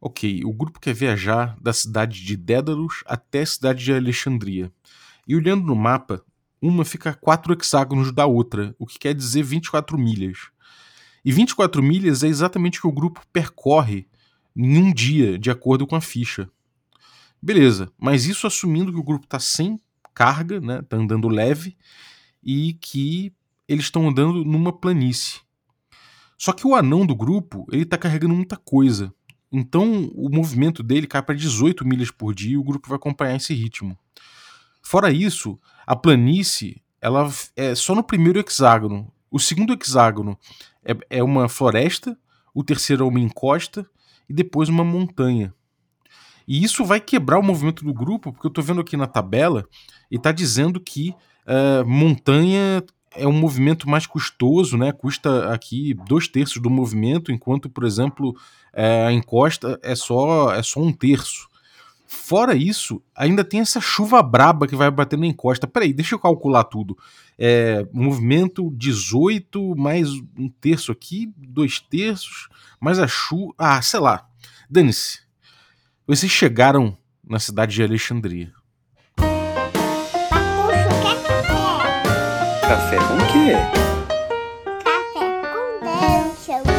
Ok, o grupo quer viajar da cidade de Dédalus até a cidade de Alexandria. E olhando no mapa, uma fica a 4 hexágonos da outra, o que quer dizer 24 milhas. E 24 milhas é exatamente o que o grupo percorre em um dia, de acordo com a ficha. Beleza, mas isso assumindo que o grupo está sem carga, né, tá andando leve, e que eles estão andando numa planície. Só que o anão do grupo, ele tá carregando muita coisa. Então o movimento dele cai para 18 milhas por dia e o grupo vai acompanhar esse ritmo. Fora isso, a planície ela é só no primeiro hexágono. O segundo hexágono é, é uma floresta, o terceiro é uma encosta e depois uma montanha. E isso vai quebrar o movimento do grupo, porque eu estou vendo aqui na tabela e está dizendo que uh, montanha é um movimento mais custoso, né? Custa aqui dois terços do movimento, enquanto, por exemplo, é, a encosta é só, é só um terço. Fora isso, ainda tem essa chuva braba que vai bater na encosta. Peraí, deixa eu calcular tudo. É, movimento 18 mais um terço aqui, dois terços, mais a chuva. Ah, sei lá. Dane-se. Vocês chegaram na cidade de Alexandria. Café com quê? Café com dungeon, né?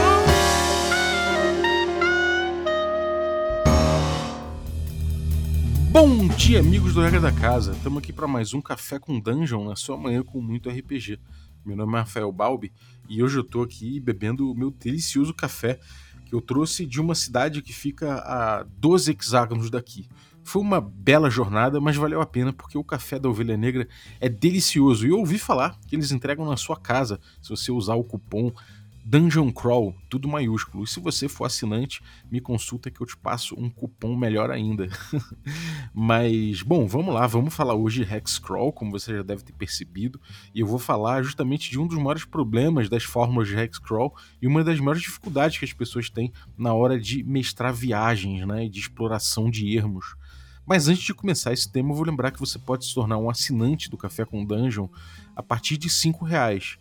Bom dia, amigos do Regra da Casa. Estamos aqui para mais um Café com Dungeon na sua manhã com muito RPG. Meu nome é Rafael Balbi e hoje eu estou aqui bebendo o meu delicioso café que eu trouxe de uma cidade que fica a 12 hexágonos daqui. Foi uma bela jornada, mas valeu a pena porque o café da Ovelha Negra é delicioso. E eu ouvi falar que eles entregam na sua casa se você usar o cupom Dungeon Crawl, tudo maiúsculo. E se você for assinante, me consulta que eu te passo um cupom melhor ainda. Mas, bom, vamos lá, vamos falar hoje de Hexcrawl, como você já deve ter percebido, e eu vou falar justamente de um dos maiores problemas das fórmulas de Hexcrawl e uma das maiores dificuldades que as pessoas têm na hora de mestrar viagens, né, de exploração de ermos. Mas antes de começar esse tema, eu vou lembrar que você pode se tornar um assinante do Café com Dungeon a partir de R$ reais.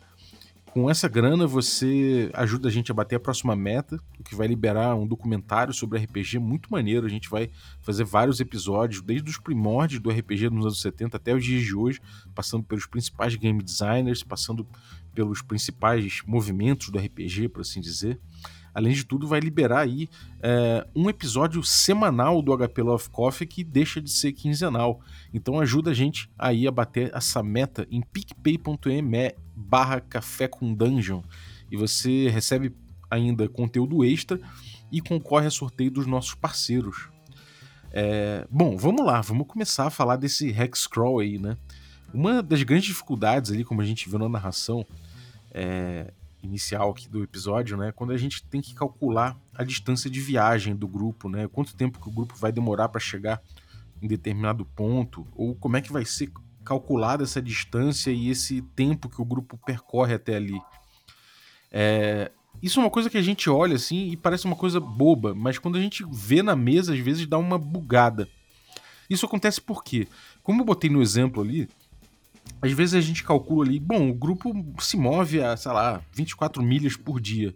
Com essa grana, você ajuda a gente a bater a próxima meta, o que vai liberar um documentário sobre RPG muito maneiro. A gente vai fazer vários episódios, desde os primórdios do RPG nos anos 70 até os dias de hoje, passando pelos principais game designers, passando pelos principais movimentos do RPG, por assim dizer. Além de tudo, vai liberar aí é, um episódio semanal do HP Love Coffee que deixa de ser quinzenal. Então ajuda a gente aí a bater essa meta em picpay.me barra café com dungeon. E você recebe ainda conteúdo extra e concorre a sorteio dos nossos parceiros. É, bom, vamos lá, vamos começar a falar desse Hexcrawl aí, né? Uma das grandes dificuldades ali, como a gente viu na narração, é, inicial aqui do episódio, né? Quando a gente tem que calcular a distância de viagem do grupo, né? Quanto tempo que o grupo vai demorar para chegar em determinado ponto, ou como é que vai ser calculada essa distância e esse tempo que o grupo percorre até ali. É, isso é uma coisa que a gente olha assim e parece uma coisa boba, mas quando a gente vê na mesa, às vezes dá uma bugada. Isso acontece porque, como eu botei no exemplo ali, às vezes a gente calcula ali, bom, o grupo se move a, sei lá, 24 milhas por dia.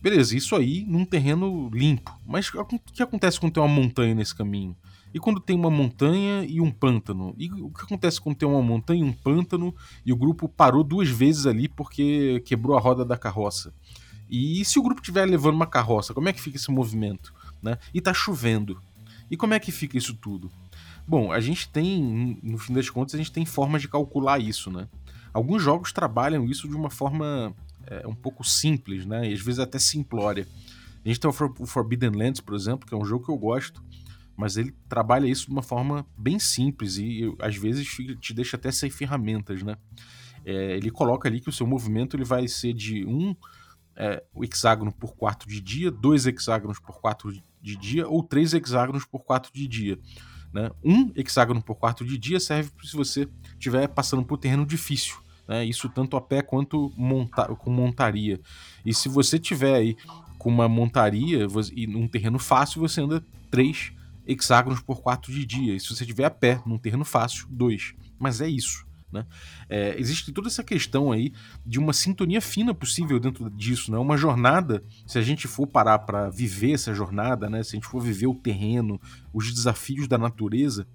Beleza, isso aí num terreno limpo. Mas o que acontece quando tem uma montanha nesse caminho? E quando tem uma montanha e um pântano? E o que acontece quando tem uma montanha e um pântano e o grupo parou duas vezes ali porque quebrou a roda da carroça? E se o grupo estiver levando uma carroça, como é que fica esse movimento? Né? E tá chovendo. E como é que fica isso tudo? Bom, a gente tem, no fim das contas, a gente tem formas de calcular isso, né? Alguns jogos trabalham isso de uma forma é, um pouco simples, né? E às vezes até simplória. A gente tem o Forbidden Lands, por exemplo, que é um jogo que eu gosto, mas ele trabalha isso de uma forma bem simples e às vezes te deixa até sem ferramentas, né? É, ele coloca ali que o seu movimento ele vai ser de um é, hexágono por quatro de dia, dois hexágonos por quatro de dia ou três hexágonos por quatro de dia. Né? Um hexágono por quarto de dia serve se você estiver passando por terreno difícil. Né? Isso tanto a pé quanto monta com montaria. E se você tiver aí com uma montaria e num terreno fácil, você anda três hexágonos por quarto de dia. E se você tiver a pé num terreno fácil, dois. Mas é isso. Né? É, existe toda essa questão aí de uma sintonia fina possível dentro disso, né? Uma jornada, se a gente for parar para viver essa jornada, né? Se a gente for viver o terreno, os desafios da natureza,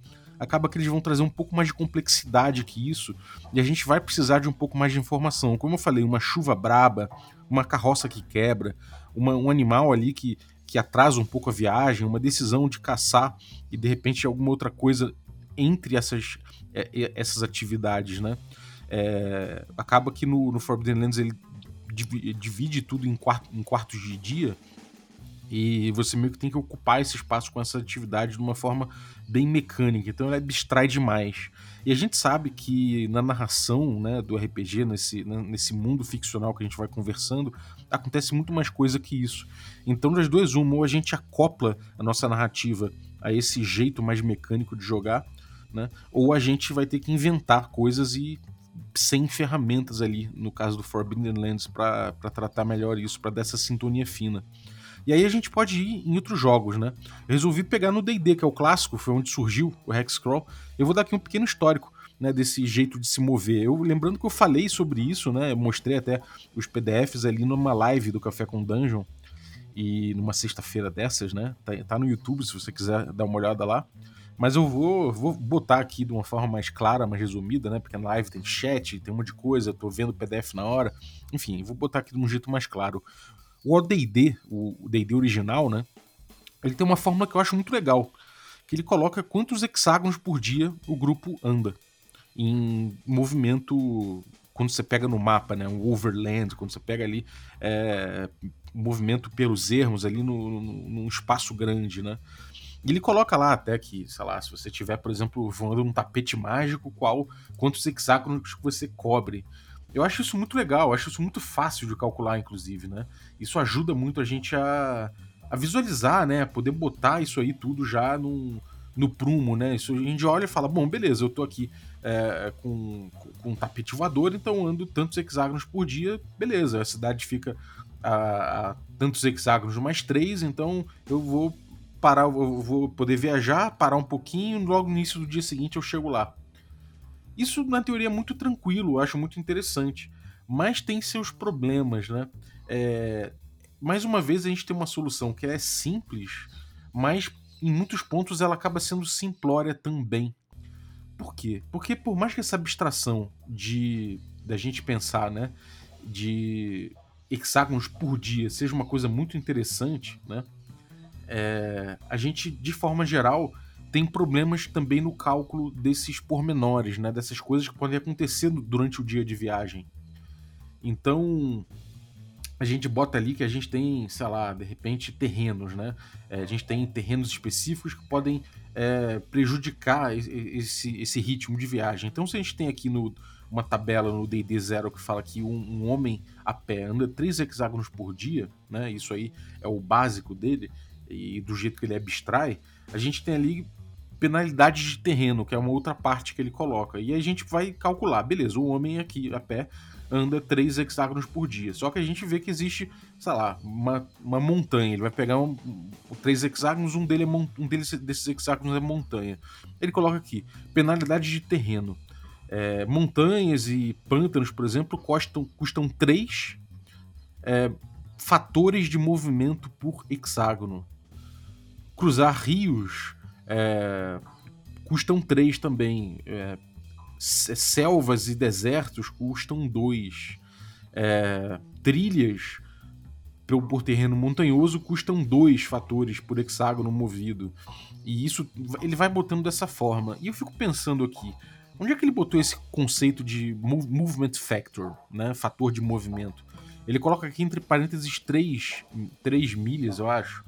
acaba que eles vão trazer um pouco mais de complexidade que isso, e a gente vai precisar de um pouco mais de informação. Como eu falei, uma chuva braba, uma carroça que quebra, uma, um animal ali que, que atrasa um pouco a viagem, uma decisão de caçar e de repente alguma outra coisa entre essas, é, essas atividades, né? É, acaba que no, no Forbidden Lands ele divide tudo em, em quartos de dia e você meio que tem que ocupar esse espaço com essa atividade de uma forma bem mecânica, então ela abstrai demais. E a gente sabe que na narração né, do RPG, nesse, né, nesse mundo ficcional que a gente vai conversando, acontece muito mais coisa que isso. Então, das duas, uma, ou a gente acopla a nossa narrativa a esse jeito mais mecânico de jogar, né, ou a gente vai ter que inventar coisas e sem ferramentas ali, no caso do Forbidden Lands, para tratar melhor isso, para dar essa sintonia fina. E aí a gente pode ir em outros jogos, né? Eu resolvi pegar no D&D, que é o clássico, foi onde surgiu o Hexcrawl. Eu vou dar aqui um pequeno histórico, né, desse jeito de se mover. Eu lembrando que eu falei sobre isso, né? Eu mostrei até os PDFs ali numa live do Café com Dungeon e numa sexta-feira dessas, né? Tá, tá, no YouTube se você quiser dar uma olhada lá. Mas eu vou, vou botar aqui de uma forma mais clara, mais resumida, né? Porque na live tem chat, tem um monte de coisa, tô vendo o PDF na hora. Enfim, vou botar aqui de um jeito mais claro. O ODD, o DD original, né? Ele tem uma fórmula que eu acho muito legal. Que ele coloca quantos hexágonos por dia o grupo anda. Em movimento. Quando você pega no mapa, né? Um overland, quando você pega ali. É, movimento pelos ermos ali no, no, num espaço grande, né? E ele coloca lá até que, sei lá, se você tiver, por exemplo, voando um tapete mágico, qual quantos hexágonos você cobre. Eu acho isso muito legal, acho isso muito fácil de calcular, inclusive, né? Isso ajuda muito a gente a, a visualizar, né? Poder botar isso aí tudo já num, no prumo, né? Isso a gente olha e fala, bom, beleza, eu tô aqui é, com, com um tapete voador, então ando tantos hexágonos por dia, beleza, a cidade fica a, a tantos hexágonos mais três, então eu vou parar, eu vou poder viajar, parar um pouquinho, logo no início do dia seguinte eu chego lá. Isso, na teoria, é muito tranquilo, eu acho muito interessante. Mas tem seus problemas, né? É... Mais uma vez, a gente tem uma solução que é simples, mas em muitos pontos ela acaba sendo simplória também. Por quê? Porque por mais que essa abstração de da gente pensar, né, de hexágonos por dia seja uma coisa muito interessante, né? É, a gente, de forma geral, tem problemas também no cálculo desses pormenores, né? Dessas coisas que podem acontecer durante o dia de viagem. Então, a gente bota ali que a gente tem, sei lá, de repente terrenos, né? É, a gente tem terrenos específicos que podem é, prejudicar esse, esse ritmo de viagem. Então, se a gente tem aqui no, uma tabela no D&D Zero que fala que um, um, homem a pé anda 3 hexágonos por dia, né? Isso aí é o básico dele e do jeito que ele abstrai, a gente tem ali penalidade de terreno, que é uma outra parte que ele coloca. E a gente vai calcular, beleza, o homem aqui a pé anda 3 hexágonos por dia. Só que a gente vê que existe, sei lá, uma, uma montanha. Ele vai pegar um, três hexágonos, um, dele é um deles, desses hexágonos é montanha. Ele coloca aqui, penalidade de terreno. É, montanhas e pântanos, por exemplo, custam, custam 3 é, fatores de movimento por hexágono. Cruzar rios é, custam 3 também. É, selvas e desertos custam 2. É, trilhas por terreno montanhoso custam 2 fatores por hexágono movido. E isso ele vai botando dessa forma. E eu fico pensando aqui, onde é que ele botou esse conceito de movement factor, né? Fator de movimento. Ele coloca aqui entre parênteses 3, 3 milhas, eu acho.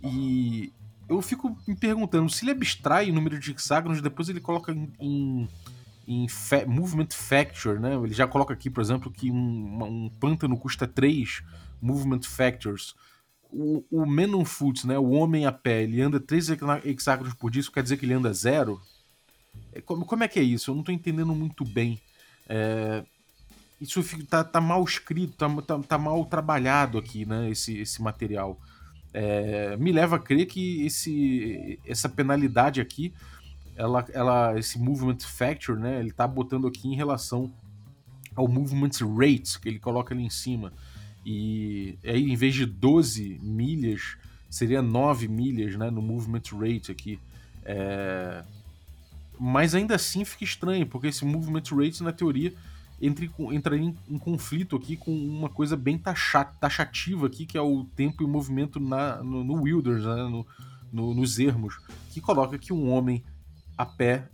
E eu fico me perguntando se ele abstrai o número de hexágonos, depois ele coloca em, em, fa movement factor, né? Ele já coloca aqui, por exemplo, que um, um pântano custa 3 movement factors. O, o on foot, né? O homem a pé, ele anda 3 hexágonos por dia, isso quer dizer que ele anda zero? É, como, como é que é isso? Eu não estou entendendo muito bem. É, isso fica, tá, tá, mal escrito, tá, tá, tá, mal trabalhado aqui, né? Esse, esse material é, me leva a crer que esse, essa penalidade aqui ela, ela, esse movement factor, né, ele tá botando aqui em relação ao movement rate, que ele coloca ali em cima. E aí, em vez de 12 milhas, seria 9 milhas né, no movement rate aqui. É... Mas ainda assim fica estranho, porque esse movement rate, na teoria, entra, entra em, em, conflito aqui com uma coisa bem taxativa aqui, que é o tempo e o movimento na, no, no Wilders, né, no, no, nos ermos, que coloca que um homem a pé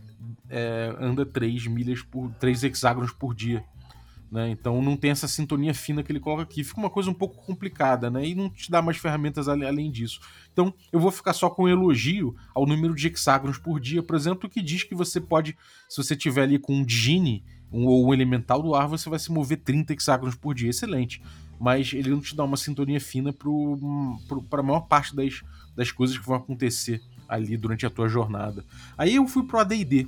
é, anda 3 milhas por 3 hexágonos por dia. Né? Então não tem essa sintonia fina que ele coloca aqui. Fica uma coisa um pouco complicada, né? E não te dá mais ferramentas além disso. Então eu vou ficar só com um elogio ao número de hexágonos por dia, por exemplo, que diz que você pode, se você tiver ali com um Gini um, ou um elemental do ar, você vai se mover 30 hexágonos por dia. Excelente. Mas ele não te dá uma sintonia fina para a maior parte das, das coisas que vão acontecer ali durante a tua jornada. Aí eu fui pro AD&D.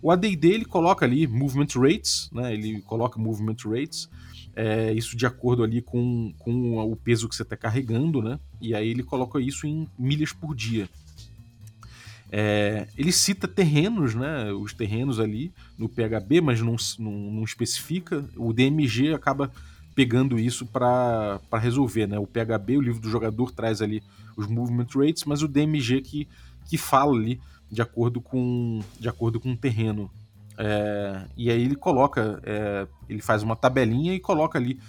O AD&D ele coloca ali movement rates, né? Ele coloca movement rates, é, isso de acordo ali com, com o peso que você está carregando, né? E aí ele coloca isso em milhas por dia. É, ele cita terrenos, né? Os terrenos ali no PHB, mas não, não, não especifica. O DMG acaba pegando isso para resolver, né? O PHB, o livro do jogador, traz ali os movement rates, mas o DMG que, que fala ali de acordo com, de acordo com o terreno. É, e aí ele coloca, é, ele faz uma tabelinha e coloca ali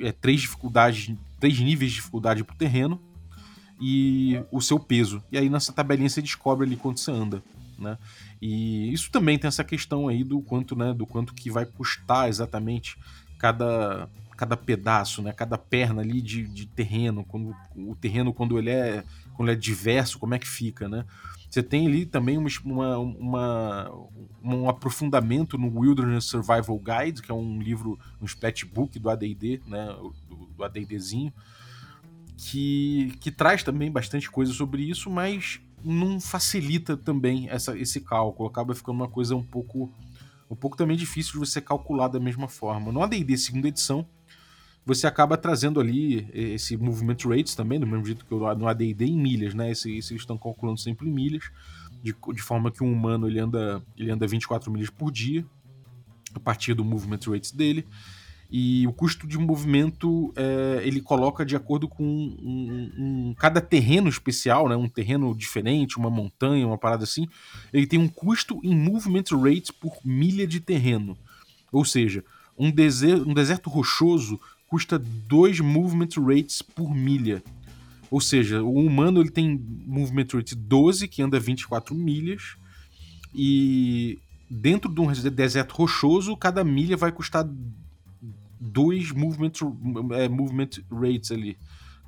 é, três dificuldades, três níveis de dificuldade para o terreno e o seu peso. E aí nessa tabelinha você descobre ali quanto você anda, né? E isso também tem essa questão aí do quanto, né, do quanto que vai custar exatamente cada cada pedaço, né, cada perna ali de, de terreno, quando o terreno quando ele é quando ele é diverso, como é que fica, né? Você tem ali também uma, uma, um aprofundamento no Wilderness Survival Guide, que é um livro, um splatbook do AD&D, né, do, do AD&Dzinho, que, que traz também bastante coisa sobre isso, mas não facilita também essa, esse cálculo. Acaba ficando uma coisa um pouco, um pouco também difícil de você calcular da mesma forma. No AD&D segunda edição, você acaba trazendo ali esse movement rates também, do mesmo jeito que no AD&D em milhas, né? Esse, esse, eles estão calculando sempre em milhas, de, de forma que um humano ele anda, ele anda 24 milhas por dia, a partir do movement rates dele. E o custo de movimento é, ele coloca de acordo com um, um, um, cada terreno especial, né? um terreno diferente, uma montanha, uma parada assim. Ele tem um custo em movement rates por milha de terreno. Ou seja, um deserto, um deserto rochoso custa 2 movement rates por milha. Ou seja, o humano ele tem movement rate 12, que anda 24 milhas, e dentro de um deserto rochoso, cada milha vai custar 2 movement, é, movement rates ali,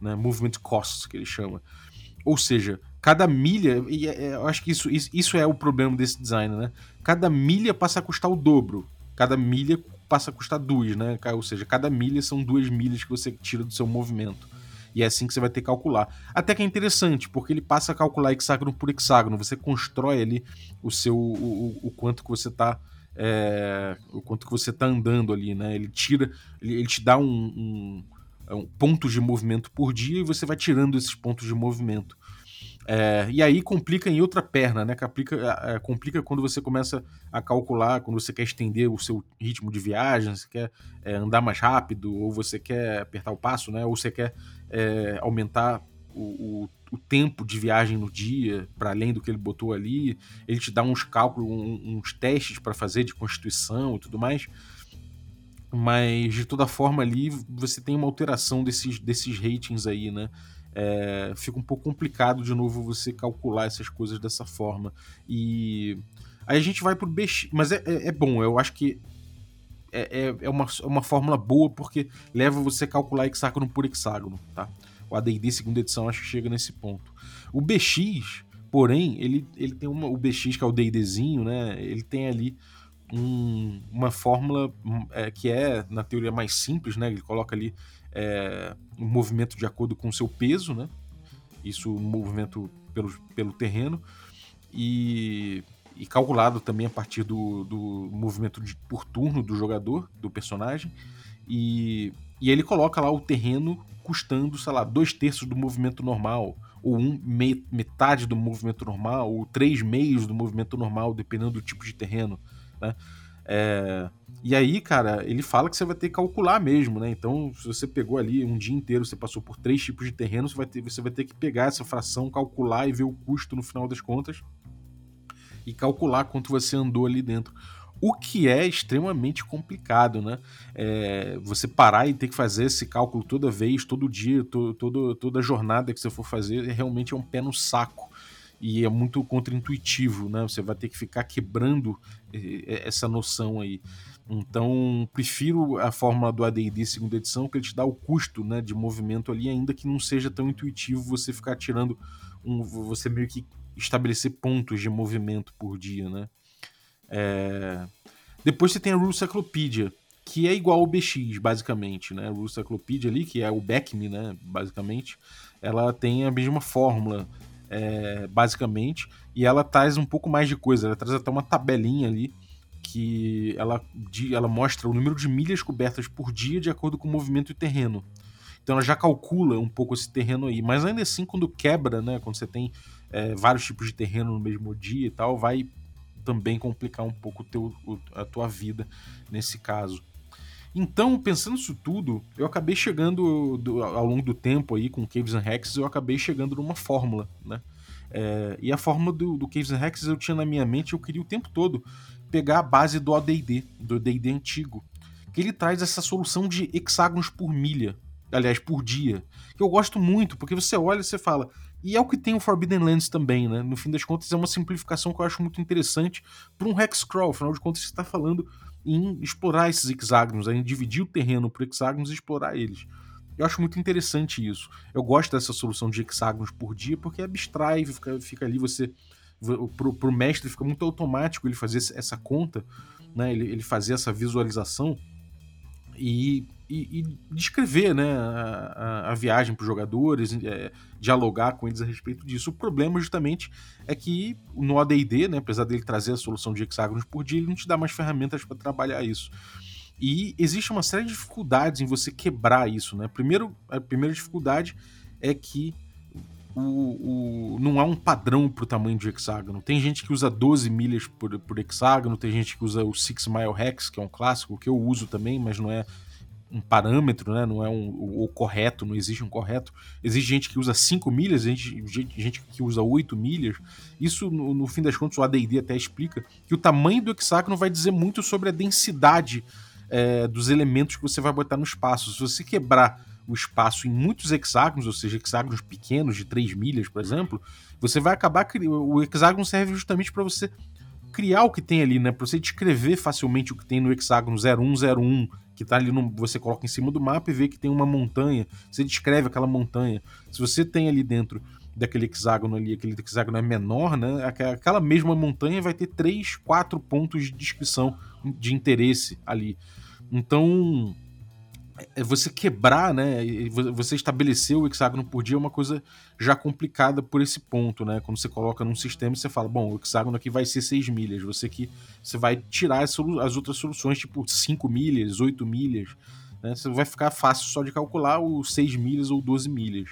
né? movement costs, que ele chama. Ou seja, cada milha, e é, é, eu acho que isso, isso é o problema desse design, né? Cada milha passa a custar o dobro. Cada milha passa a custar duas, né? Ou seja, cada milha são duas milhas que você tira do seu movimento. E é assim que você vai ter que calcular. Até que é interessante, porque ele passa a calcular hexágono por hexágono. Você constrói ali o seu o, o quanto que você está é, o quanto que você tá andando ali, né? Ele tira, ele, ele te dá um, um, um pontos de movimento por dia e você vai tirando esses pontos de movimento. É, e aí complica em outra perna, né? Complica, é, complica quando você começa a calcular, quando você quer estender o seu ritmo de viagem, você quer é, andar mais rápido, ou você quer apertar o passo, né? Ou você quer é, aumentar o, o, tempo de viagem no dia para além do que ele botou ali. Ele te dá uns cálculos, um, uns testes para fazer de constituição e tudo mais. Mas de toda forma ali você tem uma alteração desses, desses ratings aí, né? é, fica um pouco complicado de novo você calcular essas coisas dessa forma. E aí a gente vai pro BX, mas é, é, é bom, eu acho que é, é, é, uma, é uma fórmula boa porque leva você a calcular hexágono por hexágono, tá? O AD&D segunda edição acho que chega nesse ponto. O BX, porém, ele, ele tem uma, o BX que é o D&Dzinho, né? Ele tem ali um, uma fórmula é, que é, na teoria, mais simples, né? Ele coloca ali é, um movimento de acordo com o seu peso, né? Isso, um movimento pelo, pelo terreno. E, e calculado também a partir do, do movimento de, por turno do jogador, do personagem. E, e ele coloca lá o terreno custando, sei lá, dois terços do movimento normal, ou um, me, metade do movimento normal, ou três meios do movimento normal, dependendo do tipo de terreno, né? É, e aí, cara, ele fala que você vai ter que calcular mesmo, né? Então, se você pegou ali um dia inteiro, você passou por três tipos de terreno, você vai ter, você vai ter que pegar essa fração, calcular e ver o custo no final das contas e calcular quanto você andou ali dentro. O que é extremamente complicado, né? É, você parar e ter que fazer esse cálculo toda vez, todo dia, to, todo, toda jornada que você for fazer, realmente é um pé no saco. E é muito contraintuitivo, né? Você vai ter que ficar quebrando essa noção aí. Então, prefiro a fórmula do AD&D segunda edição, que ele te dá o custo né, de movimento ali, ainda que não seja tão intuitivo você ficar tirando um, você meio que estabelecer pontos de movimento por dia, né? É... Depois você tem a Rule Cyclopedia, que é igual ao BX, basicamente, né? A Rule Cyclopedia ali, que é o BECM, né? Basicamente, ela tem a mesma fórmula, é... basicamente, e ela traz um pouco mais de coisa, ela traz até uma tabelinha ali, que ela, ela mostra o número de milhas cobertas por dia de acordo com o movimento e terreno. Então ela já calcula um pouco esse terreno aí. Mas ainda assim, quando quebra, né? Quando você tem é, vários tipos de terreno no mesmo dia e tal, vai também complicar um pouco teu, a tua vida nesse caso. Então, pensando nisso tudo, eu acabei chegando do, ao longo do tempo aí com Caves and Hexes, eu acabei chegando numa fórmula, né? É, e a fórmula do, do Caves and Hexes eu tinha na minha mente, eu queria o tempo todo pegar a base do AD&D, do AD&D antigo, que ele traz essa solução de hexágonos por milha, aliás, por dia, que eu gosto muito, porque você olha e você fala, e é o que tem o Forbidden Lands também, né? No fim das contas, é uma simplificação que eu acho muito interessante para um Hexcrawl, afinal de contas, você está falando em explorar esses hexágonos, em dividir o terreno por hexágonos e explorar eles. Eu acho muito interessante isso. Eu gosto dessa solução de hexágonos por dia, porque abstrai, fica, fica ali você. Pro, pro mestre fica muito automático ele fazer essa conta, né? Ele, ele fazer essa visualização e e, e descrever né, a, a, a viagem para os jogadores, é, dialogar com eles a respeito disso. O problema, justamente, é que no ADD, né, apesar dele trazer a solução de hexágonos por dia, ele não te dá mais ferramentas para trabalhar isso. E existe uma série de dificuldades em você quebrar isso. Né? Primeiro, a primeira dificuldade é que o, o, não há um padrão para o tamanho de hexágono. Tem gente que usa 12 milhas por, por hexágono, tem gente que usa o Six Mile Hex, que é um clássico, que eu uso também, mas não é um parâmetro, né? não é um, o, o, correto, não existe um correto. Existe gente que usa 5 milhas, gente, gente que usa 8 milhas. Isso, no, no fim das contas, o ADD até explica que o tamanho do hexágono vai dizer muito sobre a densidade é, dos elementos que você vai botar no espaço. Se você quebrar o espaço em muitos hexágonos, ou seja, hexágonos pequenos de 3 milhas, por exemplo, você vai acabar. O hexágono serve justamente para você criar o que tem ali, né? Para você descrever facilmente o que tem no hexágono 0101 que tá ali no, você coloca em cima do mapa e vê que tem uma montanha, você descreve aquela montanha. Se você tem ali dentro daquele hexágono ali, aquele hexágono é menor, né? Aquela mesma montanha vai ter três, quatro pontos de descrição de interesse ali. Então, você quebrar, né? Você estabelecer o hexágono por dia é uma coisa já complicada por esse ponto, né? Quando você coloca num sistema e você fala, bom, o hexágono aqui vai ser 6 milhas. Você que você vai tirar as, as, outras soluções, tipo 5 milhas, 8 milhas. Né? Você vai ficar fácil só de calcular os 6 milhas ou 12 milhas.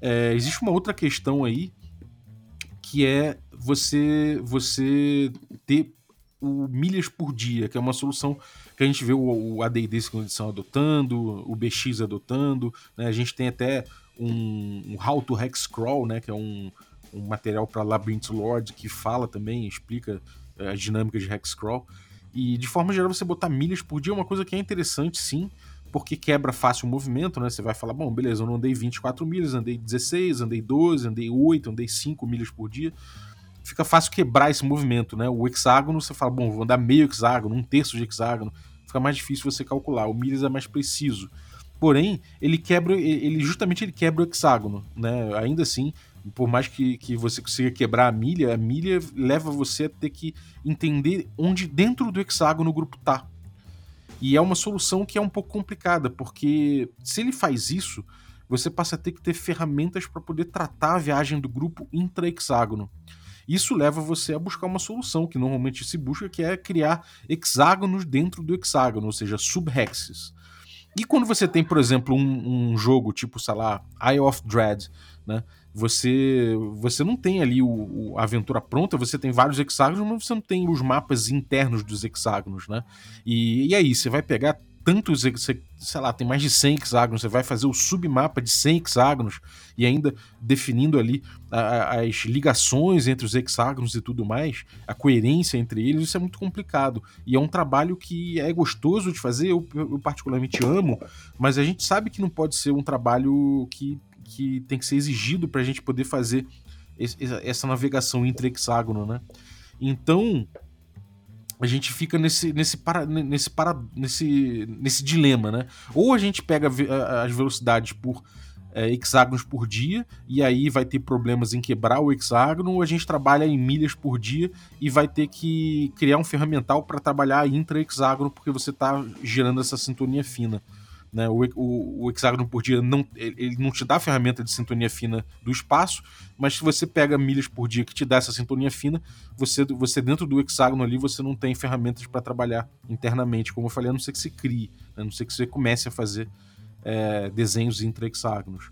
É, existe uma outra questão aí que é você você ter o milhas por dia, que é uma solução que a gente vê o, o AD&D segunda edição adotando, o BX adotando, né? a gente tem até um, um How to Hex Crawl, né? que é um, um material para Labyrinth Lord que fala também, explica é, as dinâmicas de Hex Crawl. E de forma geral, você botar milhas por dia é uma coisa que é interessante, sim, porque quebra fácil o movimento, né? Você vai falar, bom, beleza, eu não andei 24 milhas, andei 16, andei 12, andei 8, andei 5 milhas por dia fica fácil quebrar esse movimento, né? O hexágono, você fala, bom, vou andar meio hexágono, um terço de hexágono, fica mais difícil você calcular. O milhas é mais preciso. Porém, ele quebra, ele justamente ele quebra o hexágono, né? Ainda assim, por mais que, que você consiga quebrar a milha, a milha leva você a ter que entender onde dentro do hexágono o grupo tá. E é uma solução que é um pouco complicada, porque se ele faz isso, você passa a ter que ter ferramentas para poder tratar a viagem do grupo intra-hexágono. Isso leva você a buscar uma solução que normalmente se busca, que é criar hexágonos dentro do hexágono, ou seja, subhexes. E quando você tem, por exemplo, um, um jogo tipo, sei lá, Eye of Dread, né? você você não tem ali o, a aventura pronta, você tem vários hexágonos, mas você não tem os mapas internos dos hexágonos, né? E, e aí, você vai pegar tantos, você, sei lá, tem mais de 100 hexágonos, você vai fazer o submapa de 100 hexágonos e ainda definindo ali as ligações entre os hexágonos e tudo mais, a coerência entre eles, isso é muito complicado. E é um trabalho que é gostoso de fazer, eu, eu particularmente amo, mas a gente sabe que não pode ser um trabalho que, que tem que ser exigido para a gente poder fazer essa navegação entre hexágono, né? Então, a gente fica nesse, nesse, para, nesse, para, nesse, nesse dilema, né? Ou a gente pega as velocidades por é, hexágonos por dia, e aí vai ter problemas em quebrar o hexágono, ou a gente trabalha em milhas por dia e vai ter que criar um ferramental para trabalhar intra-hexágono, porque você está gerando essa sintonia fina. Né? O, o, o, hexágono por dia não, ele não te dá a ferramenta de sintonia fina do espaço, mas se você pega milhas por dia que te dá essa sintonia fina, você, você dentro do hexágono ali você não tem ferramentas para trabalhar internamente, como eu falei, a não ser que você crie, né? a não ser que você comece a fazer é, desenhos intra-hexágonos.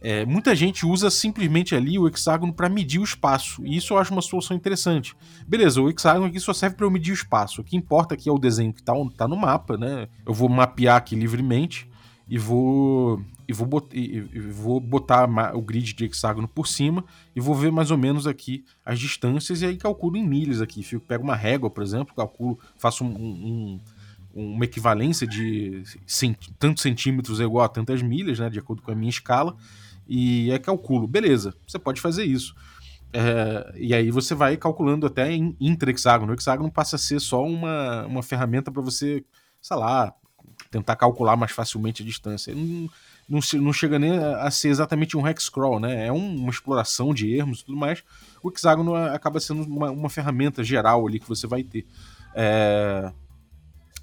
É, muita gente usa simplesmente ali o hexágono para medir o espaço, e isso eu acho uma solução interessante. Beleza, o hexágono aqui só serve para eu medir o espaço. O que importa aqui é o desenho que está tá no mapa, né? Eu vou mapear aqui livremente e vou e vou, bot, e, e vou botar o grid de hexágono por cima e vou ver mais ou menos aqui as distâncias e aí calculo em milhas aqui. Fico, pego uma régua, por exemplo, calculo, faço um, um uma equivalência de cent, tantos centímetros é igual a tantas milhas, né, de acordo com a minha escala, e é calculo. Beleza, você pode fazer isso. É, e aí você vai calculando até em intra-hexágono. O hexágono passa a ser só uma, uma ferramenta para você, sei lá, tentar calcular mais facilmente a distância. Não, não, não, chega nem a ser exatamente um hexcrawl, né? É um, uma exploração de ermos e tudo mais. O hexágono acaba sendo uma, uma ferramenta geral ali que você vai ter. É,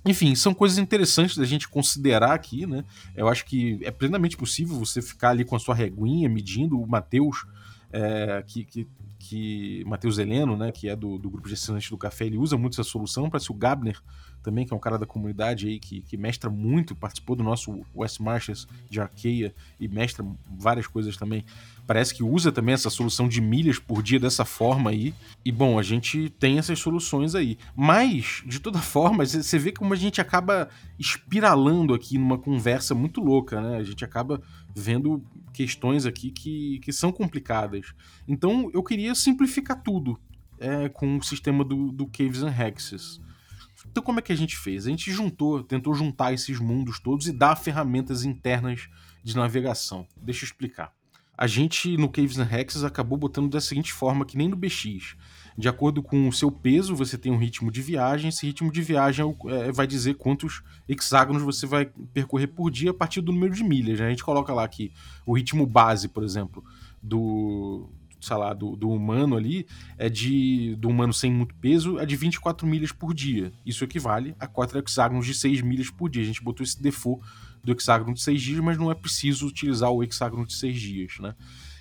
enfim, são coisas interessantes da gente considerar aqui, né? Eu acho que é plenamente possível você ficar ali com a sua reguinha medindo. O Matheus, é, que, que, que Matheus Heleno, né, que é do, do grupo de assinantes do café, ele usa muito essa solução. Parece o Gabner também, que é um cara da comunidade aí que, que mestra muito, participou do nosso West Marches de Arqueia e mestra várias coisas também parece que usa também essa solução de milhas por dia dessa forma aí. E bom, a gente tem essas soluções aí. Mas, de toda forma, você vê como a gente acaba espiralando aqui numa conversa muito louca, né? A gente acaba vendo questões aqui que, que são complicadas. Então, eu queria simplificar tudo é, com o sistema do, do Caves and Hexes. Então, como é que a gente fez? A gente juntou, tentou juntar esses mundos todos e dar ferramentas internas de navegação. Deixa eu explicar a gente no Caves and Hexes acabou botando da seguinte forma, que nem no BX. De acordo com o seu peso, você tem um ritmo de viagem. Esse ritmo de viagem é, vai dizer quantos hexágonos você vai percorrer por dia a partir do número de milhas. Né? A gente coloca lá que o ritmo base, por exemplo, do, sei lá, do, do, humano ali, é de. do humano sem muito peso, é de 24 milhas por dia. Isso equivale a 4 hexágonos de 6 milhas por dia. A gente botou esse default do hexágono de 6 dias, mas não é preciso utilizar o hexágono de 6 dias, né?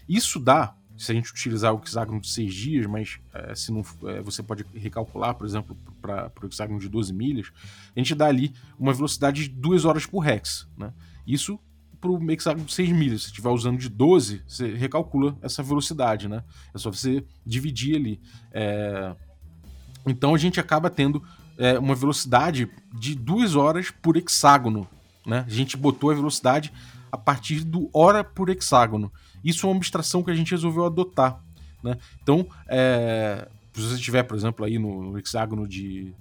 Isso dá, se a gente utilizar o hexágono de 6 dias, mas é, se não, é, você pode recalcular, por exemplo, para o hexágono de 12 milhas, a gente dá ali uma velocidade de 2 horas por hex, né? Isso para o hexágono de 6 milhas. Se estiver usando de 12, você recalcula essa velocidade, né? É só você dividir ali. É... Então a gente acaba tendo é, uma velocidade de 2 horas por hexágono né? A gente botou a velocidade a partir do hora por hexágono. Isso é uma abstração que a gente resolveu adotar. Né? Então, é, se você estiver, por exemplo, aí no, hexágono de,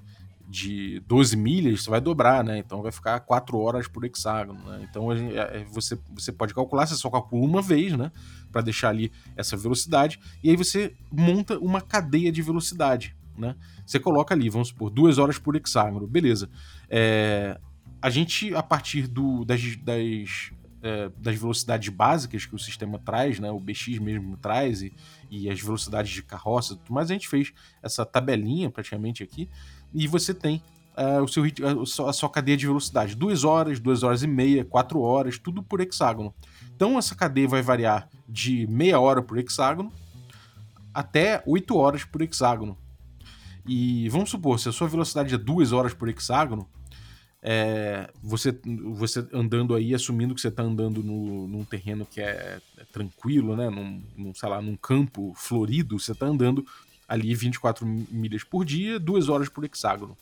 de 12 milhas, você vai dobrar, né? Então vai ficar 4 horas por hexágono. Né? Então gente, é, você, você pode calcular, você só calcula uma vez, né? Para deixar ali essa velocidade, e aí você monta uma cadeia de velocidade. Né? Você coloca ali, vamos supor, 2 horas por hexágono, beleza. É, a gente, a partir do, das, das, é, das velocidades básicas que o sistema traz, né, o BX mesmo traz, e, e as velocidades de carroça, tudo mais, a gente fez essa tabelinha praticamente aqui, e você tem é, o seu, a sua cadeia de velocidade. Duas horas, duas horas e meia, quatro horas, tudo por hexágono. Então essa cadeia vai variar de meia hora por hexágono até oito horas por hexágono. E vamos supor, se a sua velocidade é duas horas por hexágono, é, você, você andando aí, assumindo que você está andando no, num terreno que é, é, tranquilo, né? Num, num, sei lá, num campo florido, você está andando ali 24 milhas por dia, duas horas por hexágono.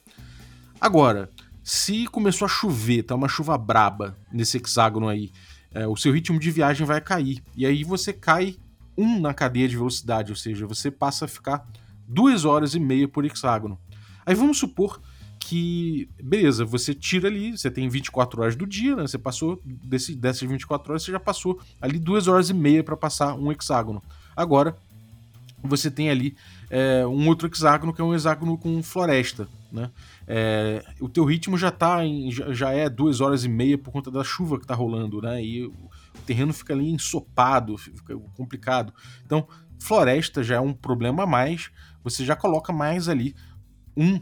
Agora, se começou a chover, tá uma chuva braba nesse hexágono aí, é, o seu ritmo de viagem vai cair. E aí você cai um na cadeia de velocidade, ou seja, você passa a ficar duas horas e meia por hexágono. Aí vamos supor que, beleza, você tira ali, você tem 24 horas do dia, né? Você passou desse, dessas 24 horas, você já passou ali duas horas e meia para passar um hexágono. Agora, você tem ali é, um outro hexágono que é um hexágono com floresta, né? É, o teu ritmo já tá em, já, já, é duas horas e meia por conta da chuva que tá rolando, né? E o terreno fica ali ensopado, fica complicado. Então, floresta já é um problema a mais, você já coloca mais ali um,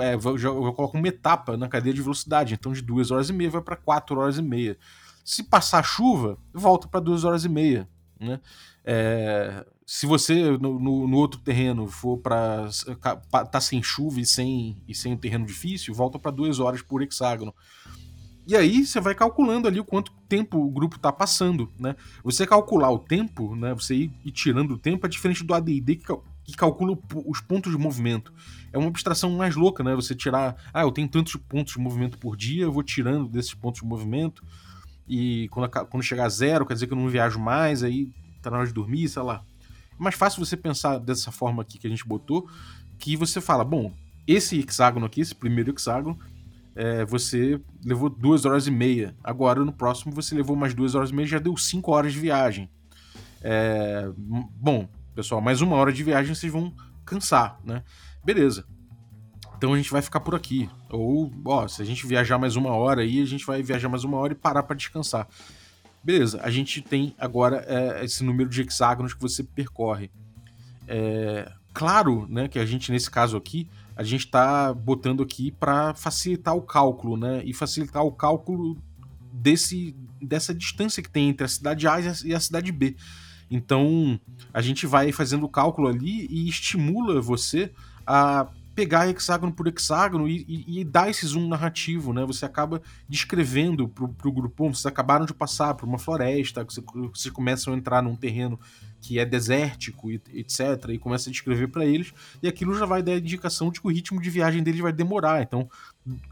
é, eu coloco uma etapa na cadeia de velocidade, então de duas horas e meia vai para quatro horas e meia. Se passar chuva, volta para duas horas e meia. Né? É, se você no, no, no, outro terreno for para tá sem chuva e sem e sem um terreno difícil, volta para duas horas por hexágono. E aí você vai calculando ali o quanto tempo o grupo está passando, né? Você calcular o tempo, né? Você ir, ir tirando o tempo é diferente do AD&D que, que calcula os pontos de movimento. É uma abstração mais louca, né? Você tirar, ah, eu tenho tantos pontos de movimento por dia, eu vou tirando desses pontos de movimento, e quando, quando chegar a zero, quer dizer que eu não viajo mais, aí tá na hora de dormir, sei lá. É mais fácil você pensar dessa forma aqui que a gente botou, que você fala, bom, esse hexágono aqui, esse primeiro hexágono, é, você levou duas horas e meia. Agora, no próximo, você levou mais duas horas e meia, já deu cinco horas de viagem. É, bom, pessoal, mais uma hora de viagem vocês vão cansar, né? Beleza. Então a gente vai ficar por aqui. Ou, ó, se a gente viajar mais uma hora aí, a gente vai viajar mais uma hora e parar para descansar. Beleza, a gente tem agora é, esse número de hexágonos que você percorre. É, claro, né, que a gente nesse caso aqui, a gente está botando aqui para facilitar o cálculo, né, e facilitar o cálculo desse dessa distância que tem entre a cidade A e a cidade B. Então, a gente vai fazendo o cálculo ali e estimula você a pegar hexágono por hexágono e, e, e, dar esse zoom narrativo, né? Você acaba descrevendo pro, pro grupo, vocês acabaram de passar por uma floresta, vocês, vocês começam a entrar num terreno que é desértico, etc., e começa a descrever para eles, e aquilo já vai dar a indicação de que o ritmo de viagem deles vai demorar. Então,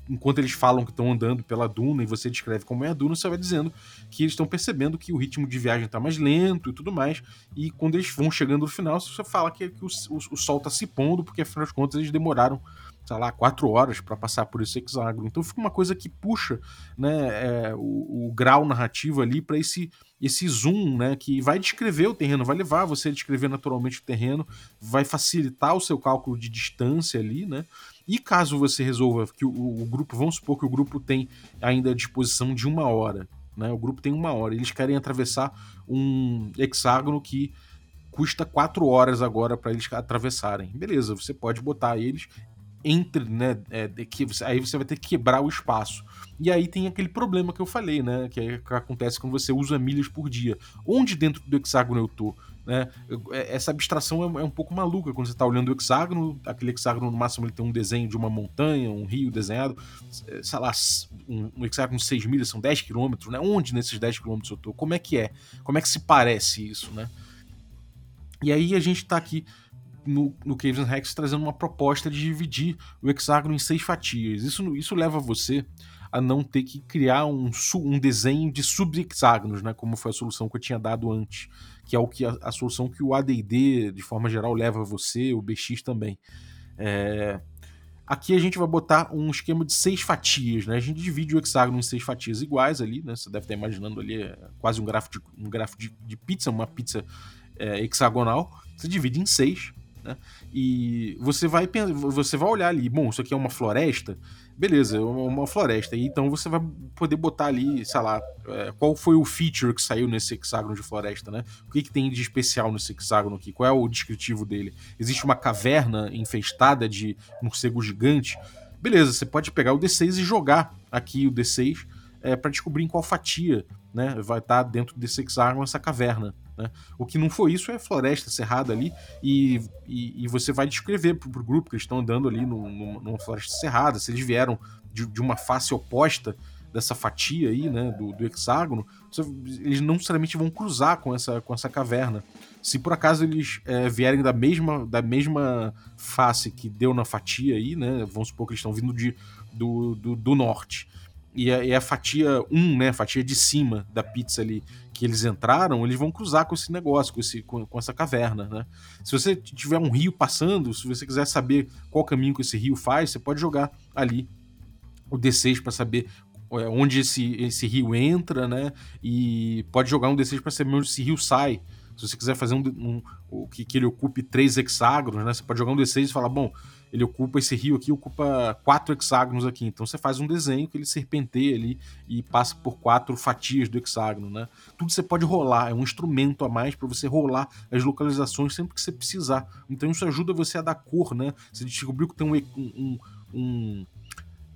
enquanto eles falam que estão andando pela duna e você descreve como é a duna, você vai dizendo que eles estão percebendo que o ritmo de viagem está mais lento e tudo mais, e quando eles vão chegando no final, você fala que, que o, o, o sol está se pondo, porque afinal de contas eles demoraram sei lá, quatro horas para passar por esse hexágono. Então fica uma coisa que puxa né, é, o, o, grau narrativo ali para esse, esse zoom, né, que vai descrever o terreno, vai levar você a descrever naturalmente o terreno, vai facilitar o seu cálculo de distância ali, né? E caso você resolva que o, o grupo, vamos supor que o grupo tem ainda a disposição de uma hora, né? O grupo tem uma hora, eles querem atravessar um hexágono que custa quatro horas agora para eles atravessarem. Beleza, você pode botar eles entre, né? É, que, aí você vai ter que quebrar o espaço. E aí tem aquele problema que eu falei, né? Que, é, que acontece quando você usa milhas por dia. Onde dentro do hexágono eu tô? Né? É, essa abstração é, é um pouco maluca quando você está olhando o hexágono. Aquele hexágono, no máximo, ele tem um desenho de uma montanha, um rio desenhado. É, sei lá, um, hexágono de 6 milhas são 10 quilômetros, né? Onde nesses 10 quilômetros eu tô? Como é que é? Como é que se parece isso, né? E aí a gente está aqui no, no Caves and Rex trazendo uma proposta de dividir o hexágono em seis fatias. Isso, isso leva você a não ter que criar um, um desenho de sub-hexágonos, né, como foi a solução que eu tinha dado antes, que é o que a, a solução que o AD&D, de forma geral, leva você, o BX também. É... Aqui a gente vai botar um esquema de seis fatias, né? A gente divide o hexágono em seis fatias iguais ali, né? Você deve estar imaginando ali é, quase um grafo de, um grafo de, de pizza, uma pizza é, hexagonal. Você divide em seis. Né? E você vai você vai olhar ali, bom, isso aqui é uma floresta, beleza, é uma floresta. Então você vai poder botar ali, sei lá, é, qual foi o feature que saiu nesse hexágono de floresta, né? O que, que tem de especial nesse hexágono aqui? Qual é o descritivo dele? Existe uma caverna infestada de morcego gigante? Beleza, você pode pegar o D6 e jogar aqui o D6 é, para descobrir em qual fatia né, vai estar tá dentro desse hexágono essa caverna. Né? O que não foi isso é floresta cerrada ali, e, e, e você vai descrever pro, pro grupo que eles estão andando ali numa floresta cerrada, se eles vieram de, de uma face oposta dessa fatia aí, né, do, do hexágono, eles não necessariamente vão cruzar com essa, com essa caverna. Se por acaso eles é, vierem da mesma, da mesma face que deu na fatia aí, né, vamos supor que eles estão vindo de, do, do, do norte, e a, e a, fatia 1, né, a fatia de cima da pizza ali que eles entraram, eles vão cruzar com esse negócio, com, esse, com, com, essa caverna, né? Se você tiver um rio passando, se você quiser saber qual caminho que esse rio faz, você pode jogar ali o D6 para saber é, onde esse, esse rio entra, né? E pode jogar um D6 para saber onde esse rio sai. Se você quiser fazer um, um, que, que ele ocupe três hexágonos, né? Você pode jogar um D6 e falar, bom, ele ocupa esse rio aqui, ocupa quatro hexágonos aqui. Então você faz um desenho que ele serpenteia ali e passa por quatro fatias do hexágono, né? Tudo você pode rolar, é um instrumento a mais para você rolar as localizações sempre que você precisar. Então isso ajuda você a dar cor, né? Você descobriu que tem um, um, um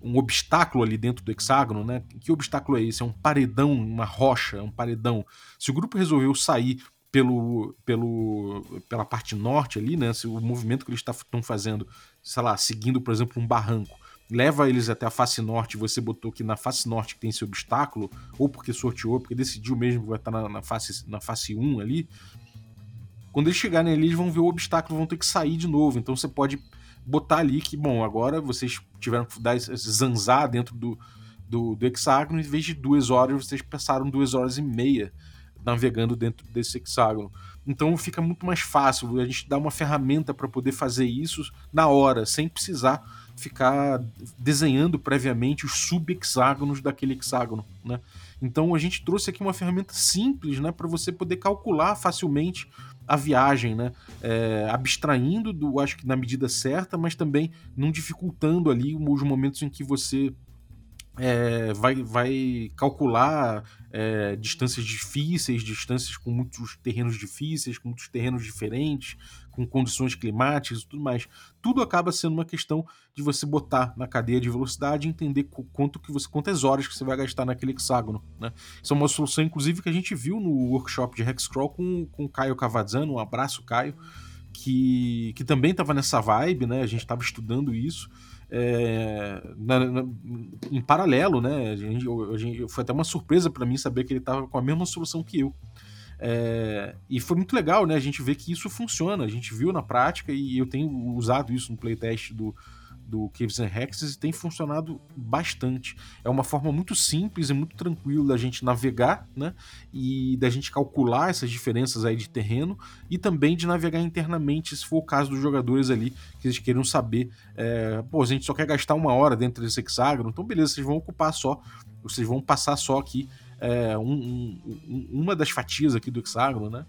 um obstáculo ali dentro do hexágono, né? Que obstáculo é esse? É um paredão, uma rocha, é um paredão. Se o grupo resolveu sair pelo, pelo, pela parte norte ali, né? Se o movimento que eles estão fazendo, sei lá, seguindo, por exemplo, um barranco, leva eles até a face norte, você botou que na face norte tem esse obstáculo, ou porque sorteou, porque decidiu mesmo que vai estar na, na, face, na face 1 ali. Quando eles chegarem ali, eles vão ver o obstáculo, vão ter que sair de novo. Então você pode botar ali que, bom, agora vocês tiveram que dar esse zanzar dentro do, do, do hexágono, em vez de duas horas, vocês passaram duas horas e meia navegando dentro desse hexágono. Então fica muito mais fácil, a gente dá uma ferramenta para poder fazer isso na hora, sem precisar ficar desenhando previamente os sub-hexágonos daquele hexágono, né? Então a gente trouxe aqui uma ferramenta simples, né, para você poder calcular facilmente a viagem, né? É, abstraindo do, acho que na medida certa, mas também não dificultando ali os momentos em que você é, vai, vai calcular é, distâncias difíceis, distâncias com muitos terrenos difíceis, com muitos terrenos diferentes, com condições climáticas e tudo mais. Tudo acaba sendo uma questão de você botar na cadeia de velocidade e entender quanto que você, quantas horas que você vai gastar naquele hexágono. Né? Isso é uma solução, inclusive, que a gente viu no workshop de Hexcrawl com, com o Caio Cavazzano. Um abraço, Caio, que, que também estava nessa vibe, né? A gente estava estudando isso. É, na, na, em paralelo, né? A gente, a gente, foi até uma surpresa para mim saber que ele estava com a mesma solução que eu. É, e foi muito legal, né? A gente vê que isso funciona, a gente viu na prática e eu tenho usado isso no playtest do, do Caves and Hexes e tem funcionado bastante. É uma forma muito simples e muito tranquila da gente navegar, né? E da gente calcular essas diferenças aí de terreno e também de navegar internamente, se for o caso dos jogadores ali, que eles queiram saber, é, pô, a gente só quer gastar uma hora dentro desse hexágono, então beleza, vocês vão ocupar só, vocês vão passar só aqui é, um, um, uma das fatias aqui do hexágono, né?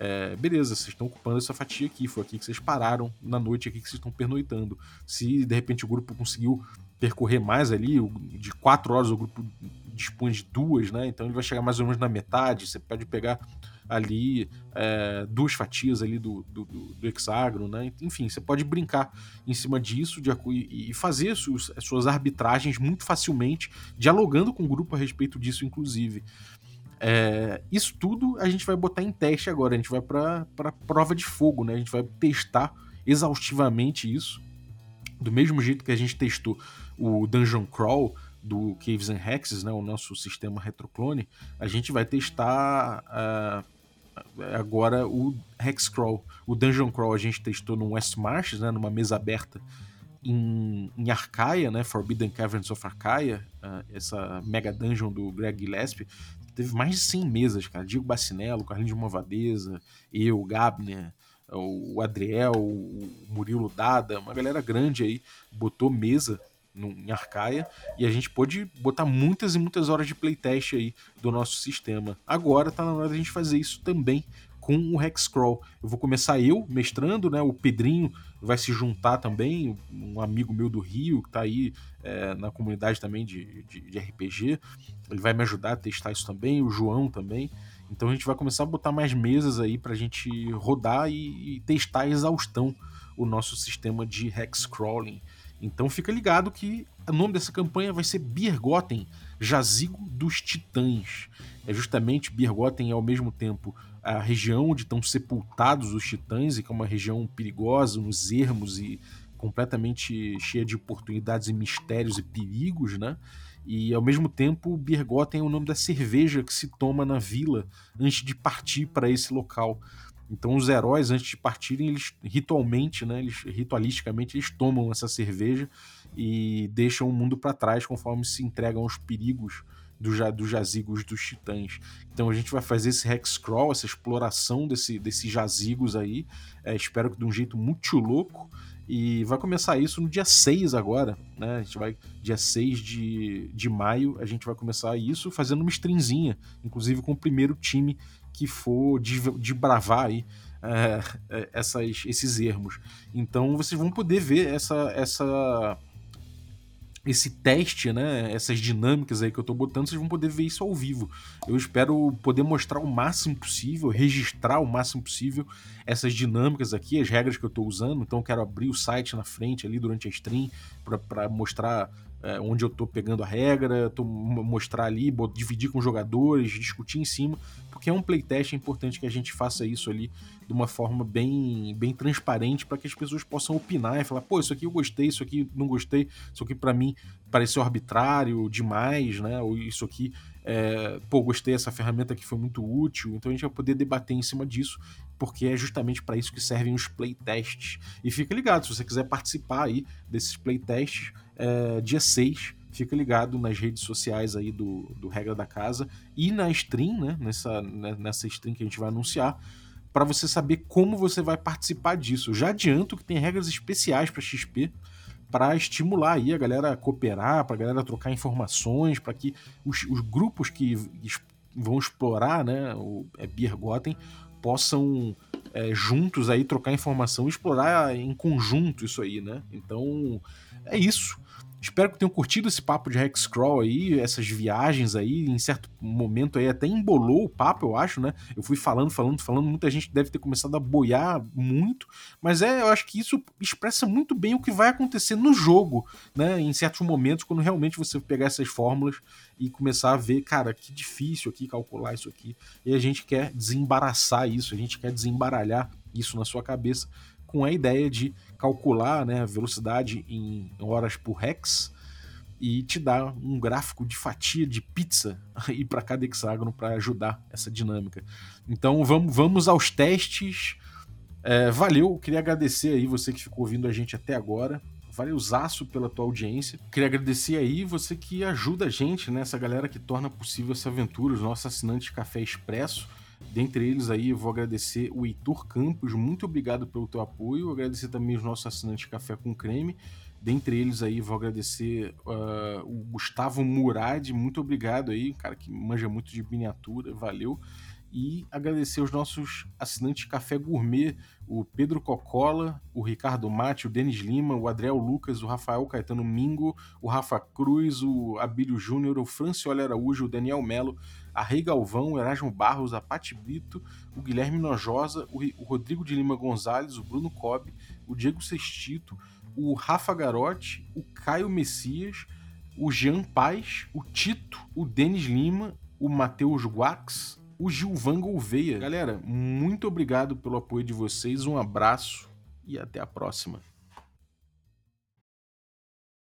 É, beleza, vocês estão ocupando essa fatia aqui, foi aqui que vocês pararam na noite aqui que vocês estão pernoitando. Se de repente o grupo conseguiu percorrer mais ali, de quatro horas o grupo dispõe de duas, né? Então ele vai chegar mais ou menos na metade. Você pode pegar ali é, duas fatias ali do, do, do, hexágono, né? Enfim, você pode brincar em cima disso de, e fazer suas, suas arbitragens muito facilmente, dialogando com o grupo a respeito disso, inclusive. É, isso tudo a gente vai botar em teste agora, a gente vai para prova de fogo, né? A gente vai testar exaustivamente isso, do mesmo jeito que a gente testou o Dungeon Crawl do Caves and Hexes, né, o nosso sistema retroclone, a gente vai testar uh, agora o Hexcrawl. O Dungeon Crawl a gente testou no West Marches, né, numa mesa aberta em, em Arcaia, né, Forbidden Caverns of Arcaia, uh, essa mega dungeon do Greg Gillespie, teve mais de 100 mesas, cara. Diego Bacinello, Carlinhos de Movadeza, eu, Gabner, o Adriel, o Murilo Dada, uma galera grande aí, botou mesa no, em Arcaia e a gente pôde botar muitas e muitas horas de playtest aí do nosso sistema. Agora tá na hora da gente fazer isso também com o Hexcrawl. Eu vou começar eu mestrando, né? O Pedrinho vai se juntar também, um amigo meu do Rio que tá aí é, na comunidade também de, de, de, RPG. Ele vai me ajudar a testar isso também, o João também. Então a gente vai começar a botar mais mesas aí pra gente rodar e, e testar a exaustão o nosso sistema de Hexcrawling. Então fica ligado que o nome dessa campanha vai ser Birgotten, Jazigo dos Titãs. É justamente Birgotten é ao mesmo tempo a região onde estão sepultados os titãs, e que é uma região perigosa, nos ermos e completamente cheia de oportunidades e mistérios e perigos, né? E ao mesmo tempo, Birgotten é o nome da cerveja que se toma na vila antes de partir para esse local. Então os heróis antes de partirem, eles ritualmente, né, eles ritualisticamente eles tomam essa cerveja e deixam o mundo para trás conforme se entregam aos perigos do, dos jazigos dos titãs. Então a gente vai fazer esse hexcrawl, essa exploração desse, desses jazigos aí. É, espero que de um jeito muito louco. E vai começar isso no dia 6 agora, né? A gente vai, dia 6 de, de maio, a gente vai começar isso fazendo uma streamzinha, inclusive com o primeiro time que for de, de bravar aí é, é, essas, esses ermos. Então vocês vão poder ver essa, essa esse teste, né, essas dinâmicas aí que eu tô botando, vocês vão poder ver isso ao vivo. Eu espero poder mostrar o máximo possível, registrar o máximo possível essas dinâmicas aqui, as regras que eu tô usando. Então eu quero abrir o site na frente ali durante a stream para mostrar é, onde eu tô pegando a regra, tô, mostrar ali, dividir com os jogadores, discutir em cima, porque é um playtest, é importante que a gente faça isso ali de uma forma bem, bem transparente para que as pessoas possam opinar e falar, pô, isso aqui eu gostei, isso aqui não gostei, isso aqui para mim pareceu arbitrário demais, né? Ou isso aqui, é, pô, gostei, essa ferramenta aqui foi muito útil. Então a gente vai poder debater em cima disso, porque é justamente para isso que servem os playtests. E fica ligado, se você quiser participar aí desses playtests, é, dia 6, fica ligado nas redes sociais aí do, do Regra da Casa e na stream, né? Nessa, né, nessa stream que a gente vai anunciar para você saber como você vai participar disso. já adianto que tem regras especiais para XP para estimular aí a galera a cooperar, para a galera trocar informações, para que os, os, grupos que vão explorar né, o é, Biergotten possam é, juntos aí trocar informação e explorar em conjunto isso aí, né? Então é isso. Espero que tenham curtido esse papo de Hexcrawl aí, essas viagens aí, em certo momento aí até embolou o papo, eu acho, né? Eu fui falando, falando, falando, muita gente deve ter começado a boiar muito, mas é, eu acho que isso expressa muito bem o que vai acontecer no jogo, né? Em certos momentos, quando realmente você pegar essas fórmulas e começar a ver, cara, que difícil aqui calcular isso aqui, e a gente quer desembaraçar isso, a gente quer desembaralhar isso na sua cabeça com a ideia de calcular né, a velocidade em horas por hex e te dar um gráfico de fatia de pizza aí para cada hexágono para ajudar essa dinâmica. Então vamos, vamos aos testes. É, valeu, queria agradecer aí você que ficou ouvindo a gente até agora. Valeuzaço pela tua audiência. Queria agradecer aí você que ajuda a gente, né? Essa galera que torna possível essa aventura, os nossos assinantes Café Expresso. Dentre eles aí, eu vou agradecer o Heitor Campos, muito obrigado pelo teu apoio, agradecer também os nossos assinantes Café com Creme, dentre eles aí vou agradecer uh, o Gustavo Murad, muito obrigado aí, cara que manja muito de miniatura, valeu, e agradecer os nossos assinantes Café Gourmet, o Pedro Cocola, o Ricardo Mate, o Denis Lima, o Adriel Lucas, o Rafael Caetano Mingo, o Rafa Cruz, o Abílio Júnior, o Francioli Araújo, o Daniel Melo, a Rei Galvão, o Erasmo Barros, a Pati Brito, o Guilherme Nojosa, o Rodrigo de Lima Gonzalez, o Bruno Cobb, o Diego Sextito, o Rafa Garotti, o Caio Messias, o Jean Paz, o Tito, o Denis Lima, o Matheus Guax, o Gilvan Gouveia. Galera, muito obrigado pelo apoio de vocês, um abraço e até a próxima.